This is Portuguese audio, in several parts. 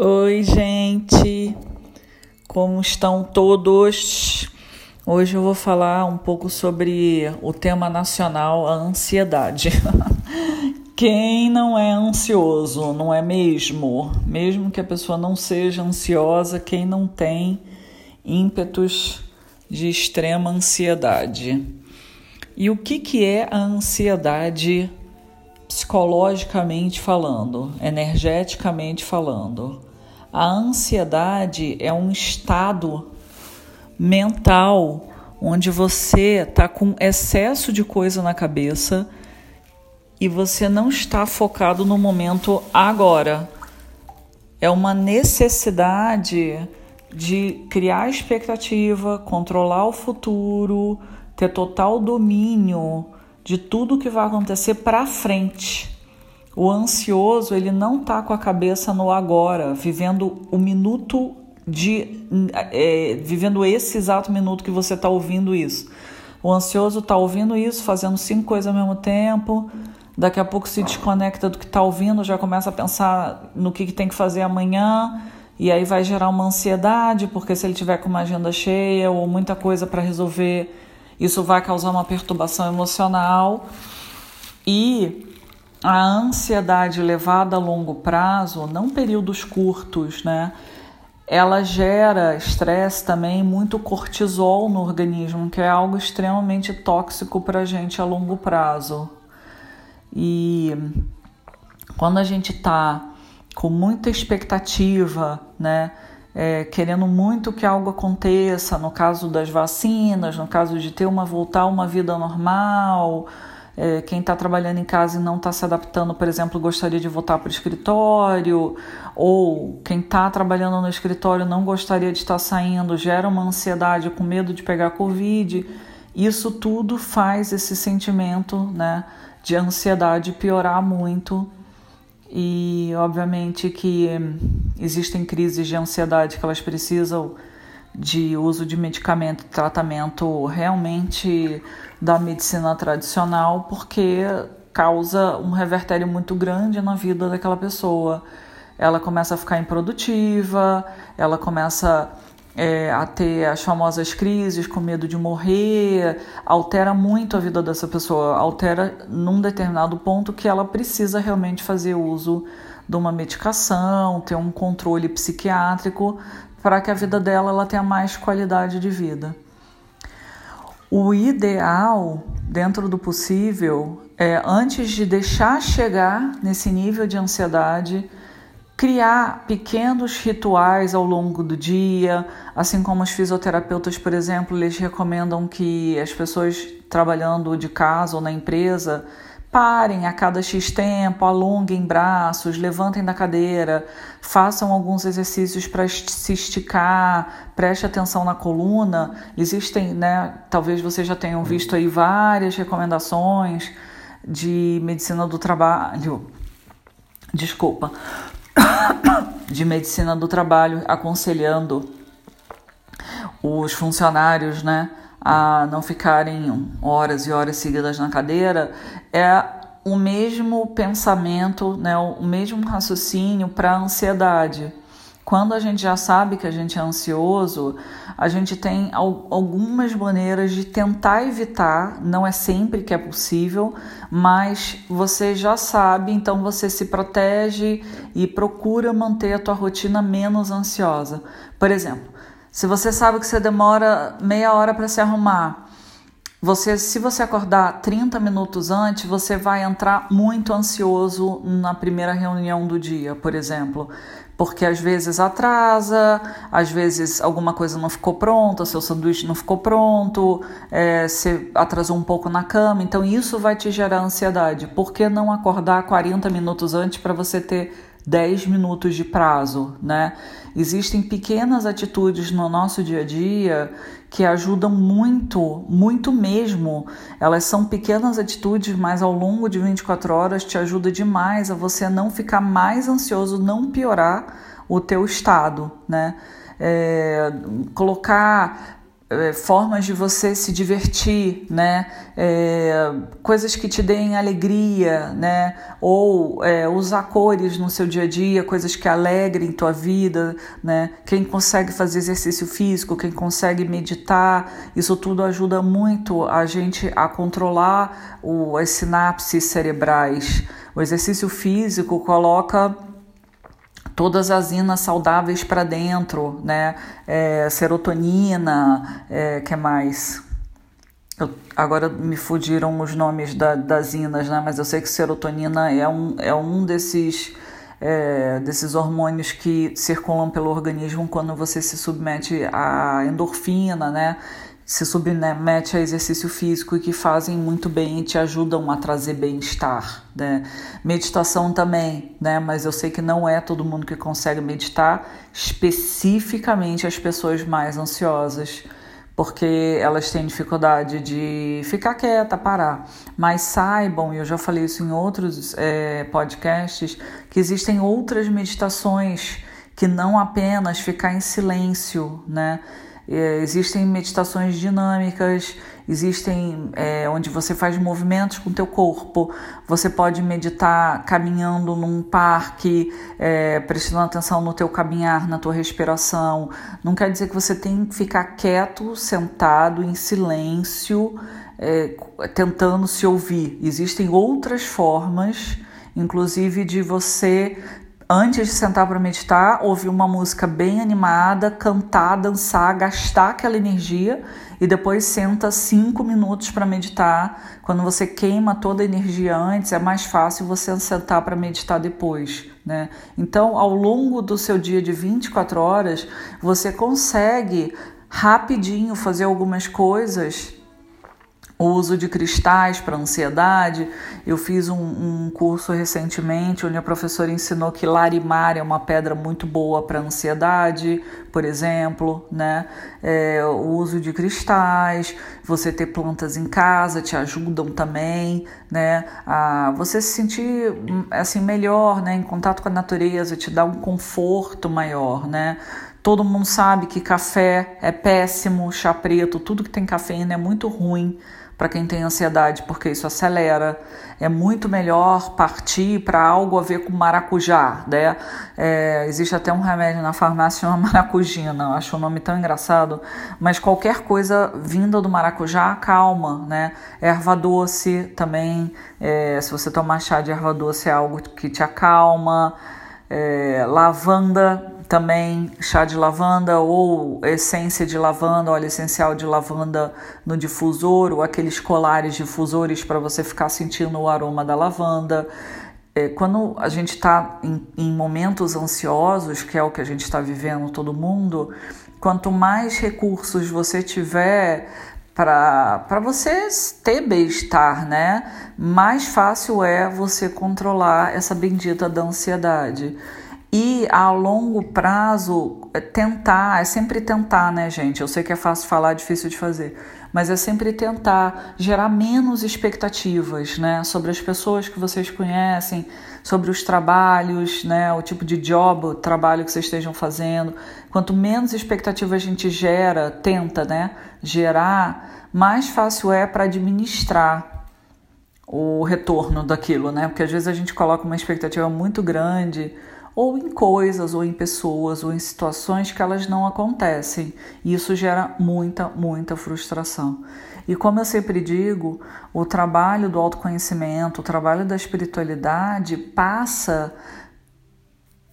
Oi, gente, como estão todos? Hoje eu vou falar um pouco sobre o tema nacional, a ansiedade. Quem não é ansioso, não é mesmo? Mesmo que a pessoa não seja ansiosa, quem não tem ímpetos de extrema ansiedade. E o que, que é a ansiedade psicologicamente falando, energeticamente falando? A ansiedade é um estado mental onde você está com excesso de coisa na cabeça e você não está focado no momento agora. É uma necessidade de criar expectativa, controlar o futuro, ter total domínio de tudo que vai acontecer para frente. O ansioso, ele não tá com a cabeça no agora, vivendo o minuto de. É, vivendo esse exato minuto que você está ouvindo isso. O ansioso está ouvindo isso, fazendo cinco coisas ao mesmo tempo, daqui a pouco se desconecta do que está ouvindo, já começa a pensar no que, que tem que fazer amanhã, e aí vai gerar uma ansiedade, porque se ele tiver com uma agenda cheia ou muita coisa para resolver, isso vai causar uma perturbação emocional. E a ansiedade levada a longo prazo, não períodos curtos, né? Ela gera estresse também, muito cortisol no organismo, que é algo extremamente tóxico para a gente a longo prazo. E quando a gente está com muita expectativa, né? É, querendo muito que algo aconteça, no caso das vacinas, no caso de ter uma voltar a uma vida normal, é, quem está trabalhando em casa e não está se adaptando, por exemplo, gostaria de voltar para o escritório, ou quem está trabalhando no escritório não gostaria de estar saindo, gera uma ansiedade com medo de pegar Covid. Isso tudo faz esse sentimento né, de ansiedade piorar muito. E obviamente que existem crises de ansiedade que elas precisam de uso de medicamento, tratamento realmente da medicina tradicional, porque causa um revertério muito grande na vida daquela pessoa. Ela começa a ficar improdutiva, ela começa é, a ter as famosas crises com medo de morrer, altera muito a vida dessa pessoa, altera num determinado ponto que ela precisa realmente fazer uso de uma medicação, ter um controle psiquiátrico para que a vida dela ela tenha mais qualidade de vida. O ideal, dentro do possível, é antes de deixar chegar nesse nível de ansiedade, criar pequenos rituais ao longo do dia, assim como os fisioterapeutas, por exemplo, eles recomendam que as pessoas trabalhando de casa ou na empresa Parem a cada X tempo, alonguem braços, levantem da cadeira, façam alguns exercícios para se esticar, preste atenção na coluna. Existem, né? Talvez vocês já tenham visto aí várias recomendações de medicina do trabalho. Desculpa. De medicina do trabalho aconselhando os funcionários, né? A não ficarem horas e horas seguidas na cadeira, é o mesmo pensamento, né, o mesmo raciocínio para a ansiedade. Quando a gente já sabe que a gente é ansioso, a gente tem algumas maneiras de tentar evitar, não é sempre que é possível, mas você já sabe, então você se protege e procura manter a tua rotina menos ansiosa. Por exemplo, se você sabe que você demora meia hora para se arrumar, você, se você acordar 30 minutos antes, você vai entrar muito ansioso na primeira reunião do dia, por exemplo, porque às vezes atrasa, às vezes alguma coisa não ficou pronta, seu sanduíche não ficou pronto, é, você atrasou um pouco na cama, então isso vai te gerar ansiedade. Por que não acordar 40 minutos antes para você ter 10 minutos de prazo, né? Existem pequenas atitudes no nosso dia a dia que ajudam muito, muito mesmo. Elas são pequenas atitudes, mas ao longo de 24 horas te ajuda demais a você não ficar mais ansioso, não piorar o teu estado, né? É, colocar é, formas de você se divertir, né? É, coisas que te deem alegria, né? Ou é, usar cores no seu dia a dia, coisas que alegrem tua vida, né? Quem consegue fazer exercício físico, quem consegue meditar, isso tudo ajuda muito a gente a controlar o, as sinapses cerebrais. O exercício físico coloca todas as inas saudáveis para dentro, né? É, serotonina, é, que mais? Eu, agora me fugiram os nomes da, das inas, né? Mas eu sei que serotonina é um, é um desses é, desses hormônios que circulam pelo organismo quando você se submete à endorfina, né? Se submete a exercício físico e que fazem muito bem e te ajudam a trazer bem-estar. Né? Meditação também, né? mas eu sei que não é todo mundo que consegue meditar, especificamente as pessoas mais ansiosas, porque elas têm dificuldade de ficar quieta, parar. Mas saibam, e eu já falei isso em outros é, podcasts, que existem outras meditações que não apenas ficar em silêncio, né? É, existem meditações dinâmicas, existem é, onde você faz movimentos com o teu corpo. Você pode meditar caminhando num parque, é, prestando atenção no teu caminhar, na tua respiração. Não quer dizer que você tem que ficar quieto, sentado, em silêncio, é, tentando se ouvir. Existem outras formas, inclusive de você antes de sentar para meditar, ouvir uma música bem animada, cantar, dançar, gastar aquela energia e depois senta cinco minutos para meditar. Quando você queima toda a energia antes, é mais fácil você sentar para meditar depois. Né? Então, ao longo do seu dia de 24 horas, você consegue rapidinho fazer algumas coisas o uso de cristais para ansiedade. Eu fiz um, um, curso recentemente onde a professora ensinou que larimar é uma pedra muito boa para ansiedade, por exemplo, né? É, o uso de cristais, você ter plantas em casa te ajudam também, né? A você se sentir assim melhor, né? Em contato com a natureza, te dá um conforto maior, né? Todo mundo sabe que café é péssimo, chá preto, tudo que tem cafeína é muito ruim para quem tem ansiedade, porque isso acelera. É muito melhor partir para algo a ver com maracujá, né? É, existe até um remédio na farmácia chamado maracujina, acho o nome tão engraçado, mas qualquer coisa vinda do maracujá calma, né? Erva doce também, é, se você tomar chá de erva doce é algo que te acalma. É, lavanda também chá de lavanda ou essência de lavanda, óleo essencial de lavanda no difusor ou aqueles colares difusores para você ficar sentindo o aroma da lavanda. É, quando a gente está em, em momentos ansiosos, que é o que a gente está vivendo todo mundo, quanto mais recursos você tiver para você ter bem-estar, né? Mais fácil é você controlar essa bendita da ansiedade. E a longo prazo, é tentar, é sempre tentar, né, gente? Eu sei que é fácil falar, difícil de fazer, mas é sempre tentar gerar menos expectativas, né, sobre as pessoas que vocês conhecem, sobre os trabalhos, né, o tipo de job, o trabalho que vocês estejam fazendo. Quanto menos expectativa a gente gera, tenta, né, gerar, mais fácil é para administrar o retorno daquilo, né? Porque às vezes a gente coloca uma expectativa muito grande ou em coisas, ou em pessoas, ou em situações que elas não acontecem. E isso gera muita, muita frustração. E como eu sempre digo, o trabalho do autoconhecimento, o trabalho da espiritualidade passa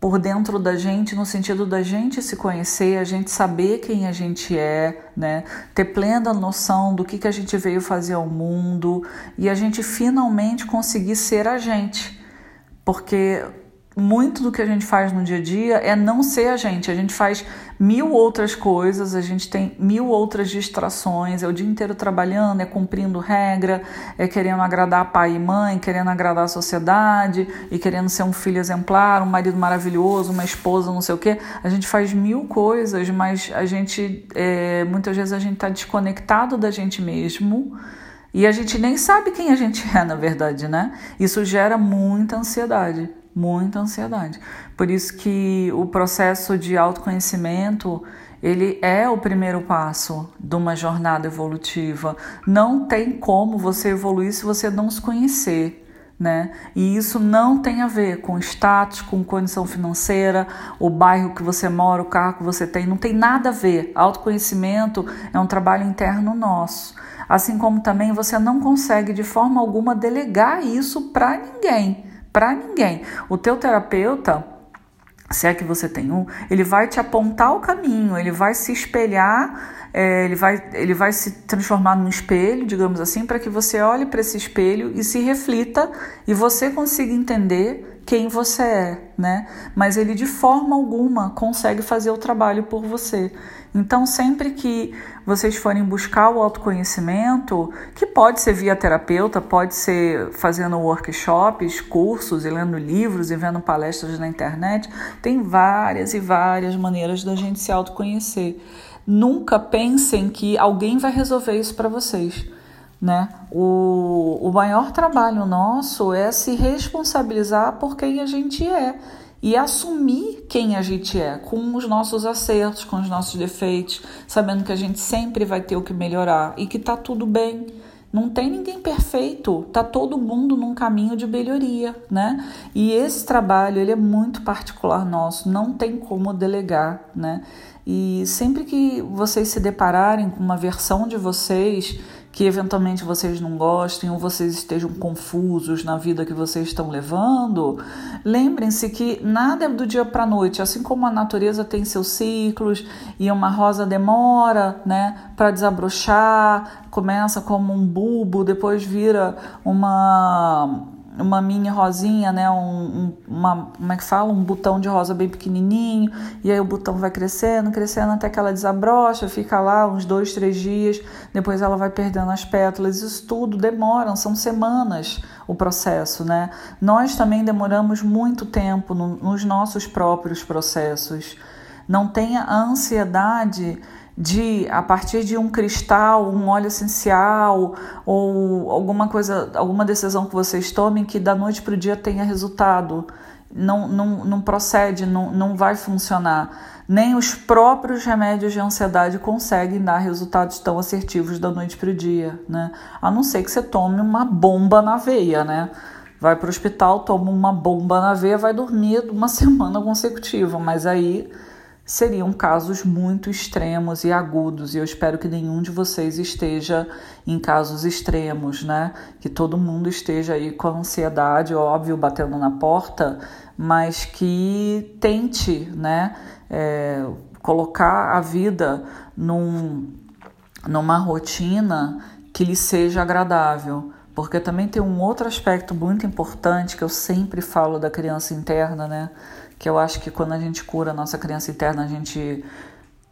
por dentro da gente, no sentido da gente se conhecer, a gente saber quem a gente é, né? Ter plena noção do que, que a gente veio fazer ao mundo e a gente finalmente conseguir ser a gente. Porque muito do que a gente faz no dia a dia é não ser a gente. A gente faz mil outras coisas, a gente tem mil outras distrações, é o dia inteiro trabalhando, é cumprindo regra, é querendo agradar pai e mãe, querendo agradar a sociedade e querendo ser um filho exemplar, um marido maravilhoso, uma esposa, não sei o quê. A gente faz mil coisas, mas a gente, é, muitas vezes, a gente está desconectado da gente mesmo. E a gente nem sabe quem a gente é, na verdade, né? Isso gera muita ansiedade muita ansiedade. Por isso que o processo de autoconhecimento ele é o primeiro passo de uma jornada evolutiva. Não tem como você evoluir se você não se conhecer. Né? E isso não tem a ver com status, com condição financeira, o bairro que você mora, o carro que você tem, não tem nada a ver. Autoconhecimento é um trabalho interno nosso. Assim como também você não consegue de forma alguma delegar isso para ninguém, para ninguém. O teu terapeuta, se é que você tem um, ele vai te apontar o caminho, ele vai se espelhar, é, ele, vai, ele vai se transformar num espelho, digamos assim, para que você olhe para esse espelho e se reflita e você consiga entender quem você é, né? Mas ele de forma alguma consegue fazer o trabalho por você. Então, sempre que vocês forem buscar o autoconhecimento, que pode ser via terapeuta, pode ser fazendo workshops, cursos e lendo livros e vendo palestras na internet, tem várias e várias maneiras da gente se autoconhecer. Nunca pensem que alguém vai resolver isso para vocês. Né? O, o maior trabalho nosso é se responsabilizar por quem a gente é e assumir quem a gente é, com os nossos acertos, com os nossos defeitos, sabendo que a gente sempre vai ter o que melhorar e que tá tudo bem. Não tem ninguém perfeito, tá todo mundo num caminho de melhoria, né? E esse trabalho, ele é muito particular nosso, não tem como delegar, né? E sempre que vocês se depararem com uma versão de vocês que eventualmente vocês não gostem ou vocês estejam confusos na vida que vocês estão levando, lembrem-se que nada é do dia para a noite, assim como a natureza tem seus ciclos e uma rosa demora, né, para desabrochar, começa como um bulbo, depois vira uma uma mini rosinha, né? Um, um, uma, como é que fala? Um botão de rosa bem pequenininho, e aí o botão vai crescendo, crescendo até que ela desabrocha, fica lá uns dois, três dias, depois ela vai perdendo as pétalas. Isso tudo demora, são semanas o processo, né? Nós também demoramos muito tempo no, nos nossos próprios processos. Não tenha a ansiedade de a partir de um cristal, um óleo essencial ou alguma coisa, alguma decisão que vocês tomem que da noite para o dia tenha resultado. Não, não, não procede, não, não vai funcionar. Nem os próprios remédios de ansiedade conseguem dar resultados tão assertivos da noite para o dia, né? A não ser que você tome uma bomba na veia, né? Vai para o hospital, toma uma bomba na veia, vai dormir uma semana consecutiva, mas aí seriam casos muito extremos e agudos, e eu espero que nenhum de vocês esteja em casos extremos, né? Que todo mundo esteja aí com ansiedade, óbvio, batendo na porta, mas que tente, né? É, colocar a vida num, numa rotina que lhe seja agradável. Porque também tem um outro aspecto muito importante que eu sempre falo da criança interna, né? Que eu acho que quando a gente cura a nossa criança interna, a gente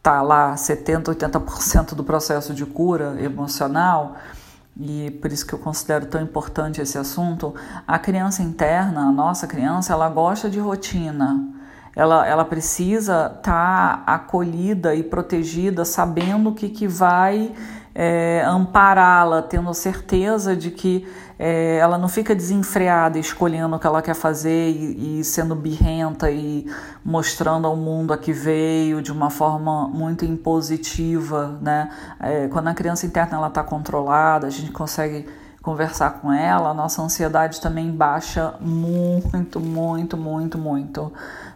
tá lá 70, 80% do processo de cura emocional, e por isso que eu considero tão importante esse assunto, a criança interna, a nossa criança, ela gosta de rotina. Ela, ela precisa estar tá acolhida e protegida, sabendo o que, que vai é, ampará-la, tendo certeza de que é, ela não fica desenfreada escolhendo o que ela quer fazer e, e, sendo birrenta e mostrando ao mundo a que veio de uma forma muito impositiva, né? É, quando a criança interna ela está controlada, a gente consegue conversar com ela, a nossa ansiedade também baixa muito, muito, muito, muito.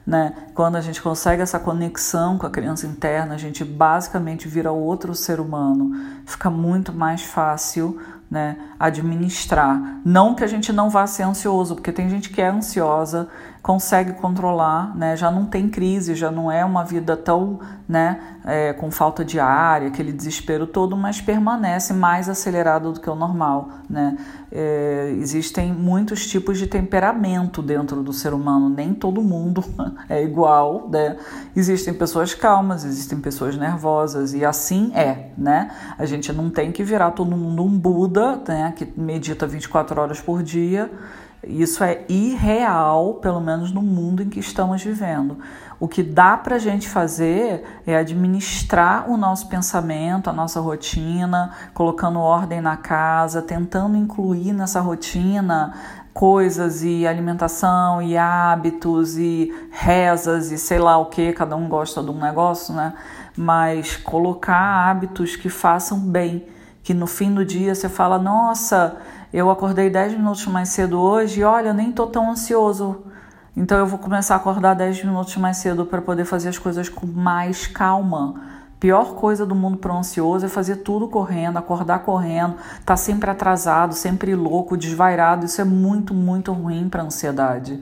Né? Quando a gente consegue essa conexão com a criança interna, a gente basicamente vira outro ser humano. Fica muito mais fácil né, administrar. Não que a gente não vá ser ansioso, porque tem gente que é ansiosa, consegue controlar, né, já não tem crise, já não é uma vida tão né, é, com falta de ar, aquele desespero todo, mas permanece mais acelerado do que o normal. Né? É, existem muitos tipos de temperamento dentro do ser humano, nem todo mundo é igual. Né? Existem pessoas calmas, existem pessoas nervosas, e assim é. Né? A gente não tem que virar todo mundo um Buda né, que medita 24 horas por dia. Isso é irreal, pelo menos no mundo em que estamos vivendo. O que dá para a gente fazer é administrar o nosso pensamento, a nossa rotina, colocando ordem na casa, tentando incluir nessa rotina coisas e alimentação e hábitos e rezas e sei lá o que, cada um gosta de um negócio, né? mas colocar hábitos que façam bem, que no fim do dia você fala: "Nossa, eu acordei 10 minutos mais cedo hoje e olha, nem tô tão ansioso". Então eu vou começar a acordar 10 minutos mais cedo para poder fazer as coisas com mais calma. Pior coisa do mundo para ansioso é fazer tudo correndo, acordar correndo, tá sempre atrasado, sempre louco, desvairado. Isso é muito, muito ruim para ansiedade.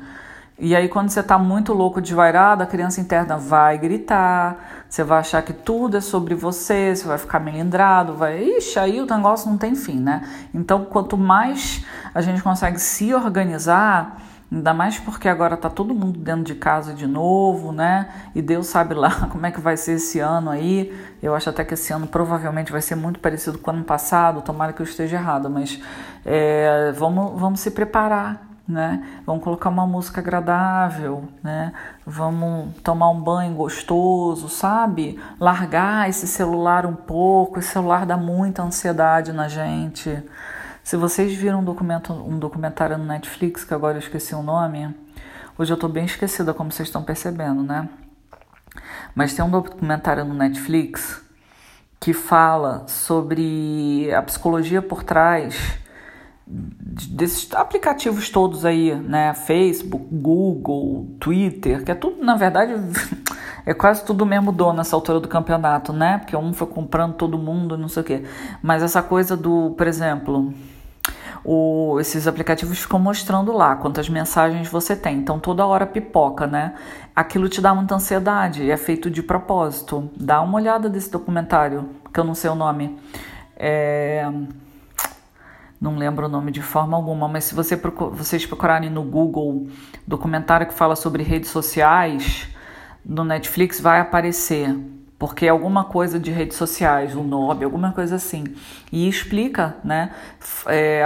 E aí, quando você está muito louco, desvairado, a criança interna vai gritar, você vai achar que tudo é sobre você, você vai ficar melindrado, vai. Ixi, aí o negócio não tem fim, né? Então, quanto mais a gente consegue se organizar, ainda mais porque agora tá todo mundo dentro de casa de novo, né? E Deus sabe lá como é que vai ser esse ano aí. Eu acho até que esse ano provavelmente vai ser muito parecido com o ano passado, tomara que eu esteja errado, mas é, vamos, vamos se preparar né? Vamos colocar uma música agradável, né? Vamos tomar um banho gostoso, sabe? Largar esse celular um pouco. Esse celular dá muita ansiedade na gente. Se vocês viram um, documento, um documentário no Netflix, que agora eu esqueci o nome, hoje eu tô bem esquecida, como vocês estão percebendo, né? Mas tem um documentário no Netflix que fala sobre a psicologia por trás desses aplicativos todos aí, né? Facebook, Google, Twitter, que é tudo, na verdade, é quase tudo mesmo dono nessa altura do campeonato, né? Porque um foi comprando todo mundo, não sei o quê. Mas essa coisa do, por exemplo, o, esses aplicativos ficam mostrando lá quantas mensagens você tem. Então toda hora pipoca, né? Aquilo te dá muita ansiedade, é feito de propósito. Dá uma olhada desse documentário, que eu não sei o nome. É não lembro o nome de forma alguma, mas se você procur, vocês procurarem no Google documentário que fala sobre redes sociais, no Netflix vai aparecer, porque é alguma coisa de redes sociais, o Nobel, alguma coisa assim, e explica, né? É,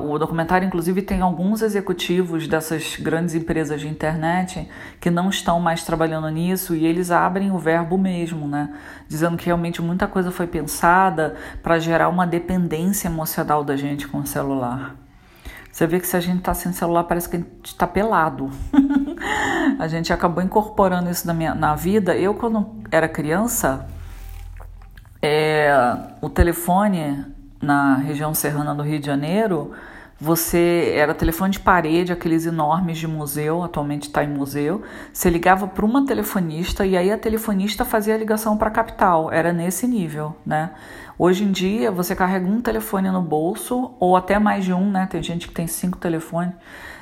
o documentário, inclusive, tem alguns executivos dessas grandes empresas de internet que não estão mais trabalhando nisso e eles abrem o verbo mesmo, né? Dizendo que realmente muita coisa foi pensada para gerar uma dependência emocional da gente com o celular. Você vê que se a gente está sem celular, parece que a gente está pelado. a gente acabou incorporando isso na, minha, na vida. Eu, quando era criança, é, o telefone na região serrana do Rio de Janeiro, você era telefone de parede, aqueles enormes de museu, atualmente está em museu. Você ligava para uma telefonista e aí a telefonista fazia a ligação para a capital. Era nesse nível, né? Hoje em dia você carrega um telefone no bolso ou até mais de um, né? Tem gente que tem cinco telefones.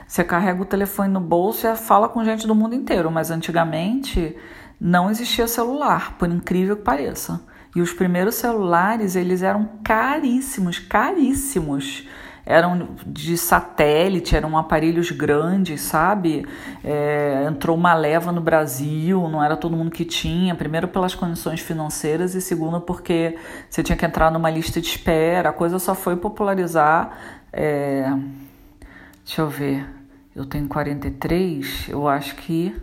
Você carrega o telefone no bolso e fala com gente do mundo inteiro. Mas antigamente não existia celular, por incrível que pareça. E os primeiros celulares, eles eram caríssimos, caríssimos. Eram de satélite, eram aparelhos grandes, sabe? É, entrou uma leva no Brasil, não era todo mundo que tinha. Primeiro, pelas condições financeiras, e segundo, porque você tinha que entrar numa lista de espera. A coisa só foi popularizar. É... Deixa eu ver. Eu tenho 43, eu acho que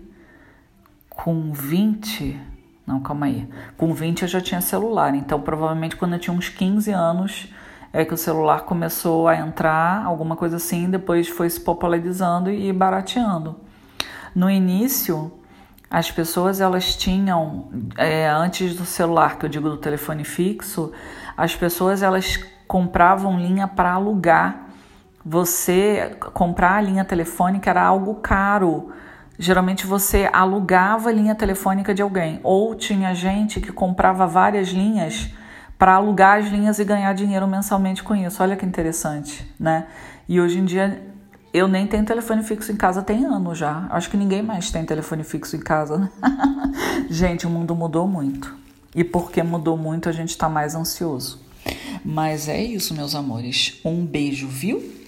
com 20 não, calma aí. Com 20 eu já tinha celular, então provavelmente quando eu tinha uns 15 anos é que o celular começou a entrar, alguma coisa assim, depois foi se popularizando e barateando. No início, as pessoas elas tinham, é, antes do celular, que eu digo do telefone fixo, as pessoas elas compravam linha para alugar. Você comprar a linha telefônica era algo caro Geralmente você alugava linha telefônica de alguém, ou tinha gente que comprava várias linhas para alugar as linhas e ganhar dinheiro mensalmente com isso. Olha que interessante, né? E hoje em dia eu nem tenho telefone fixo em casa tem anos já. Acho que ninguém mais tem telefone fixo em casa, né? gente, o mundo mudou muito. E porque mudou muito, a gente está mais ansioso. Mas é isso, meus amores. Um beijo, viu?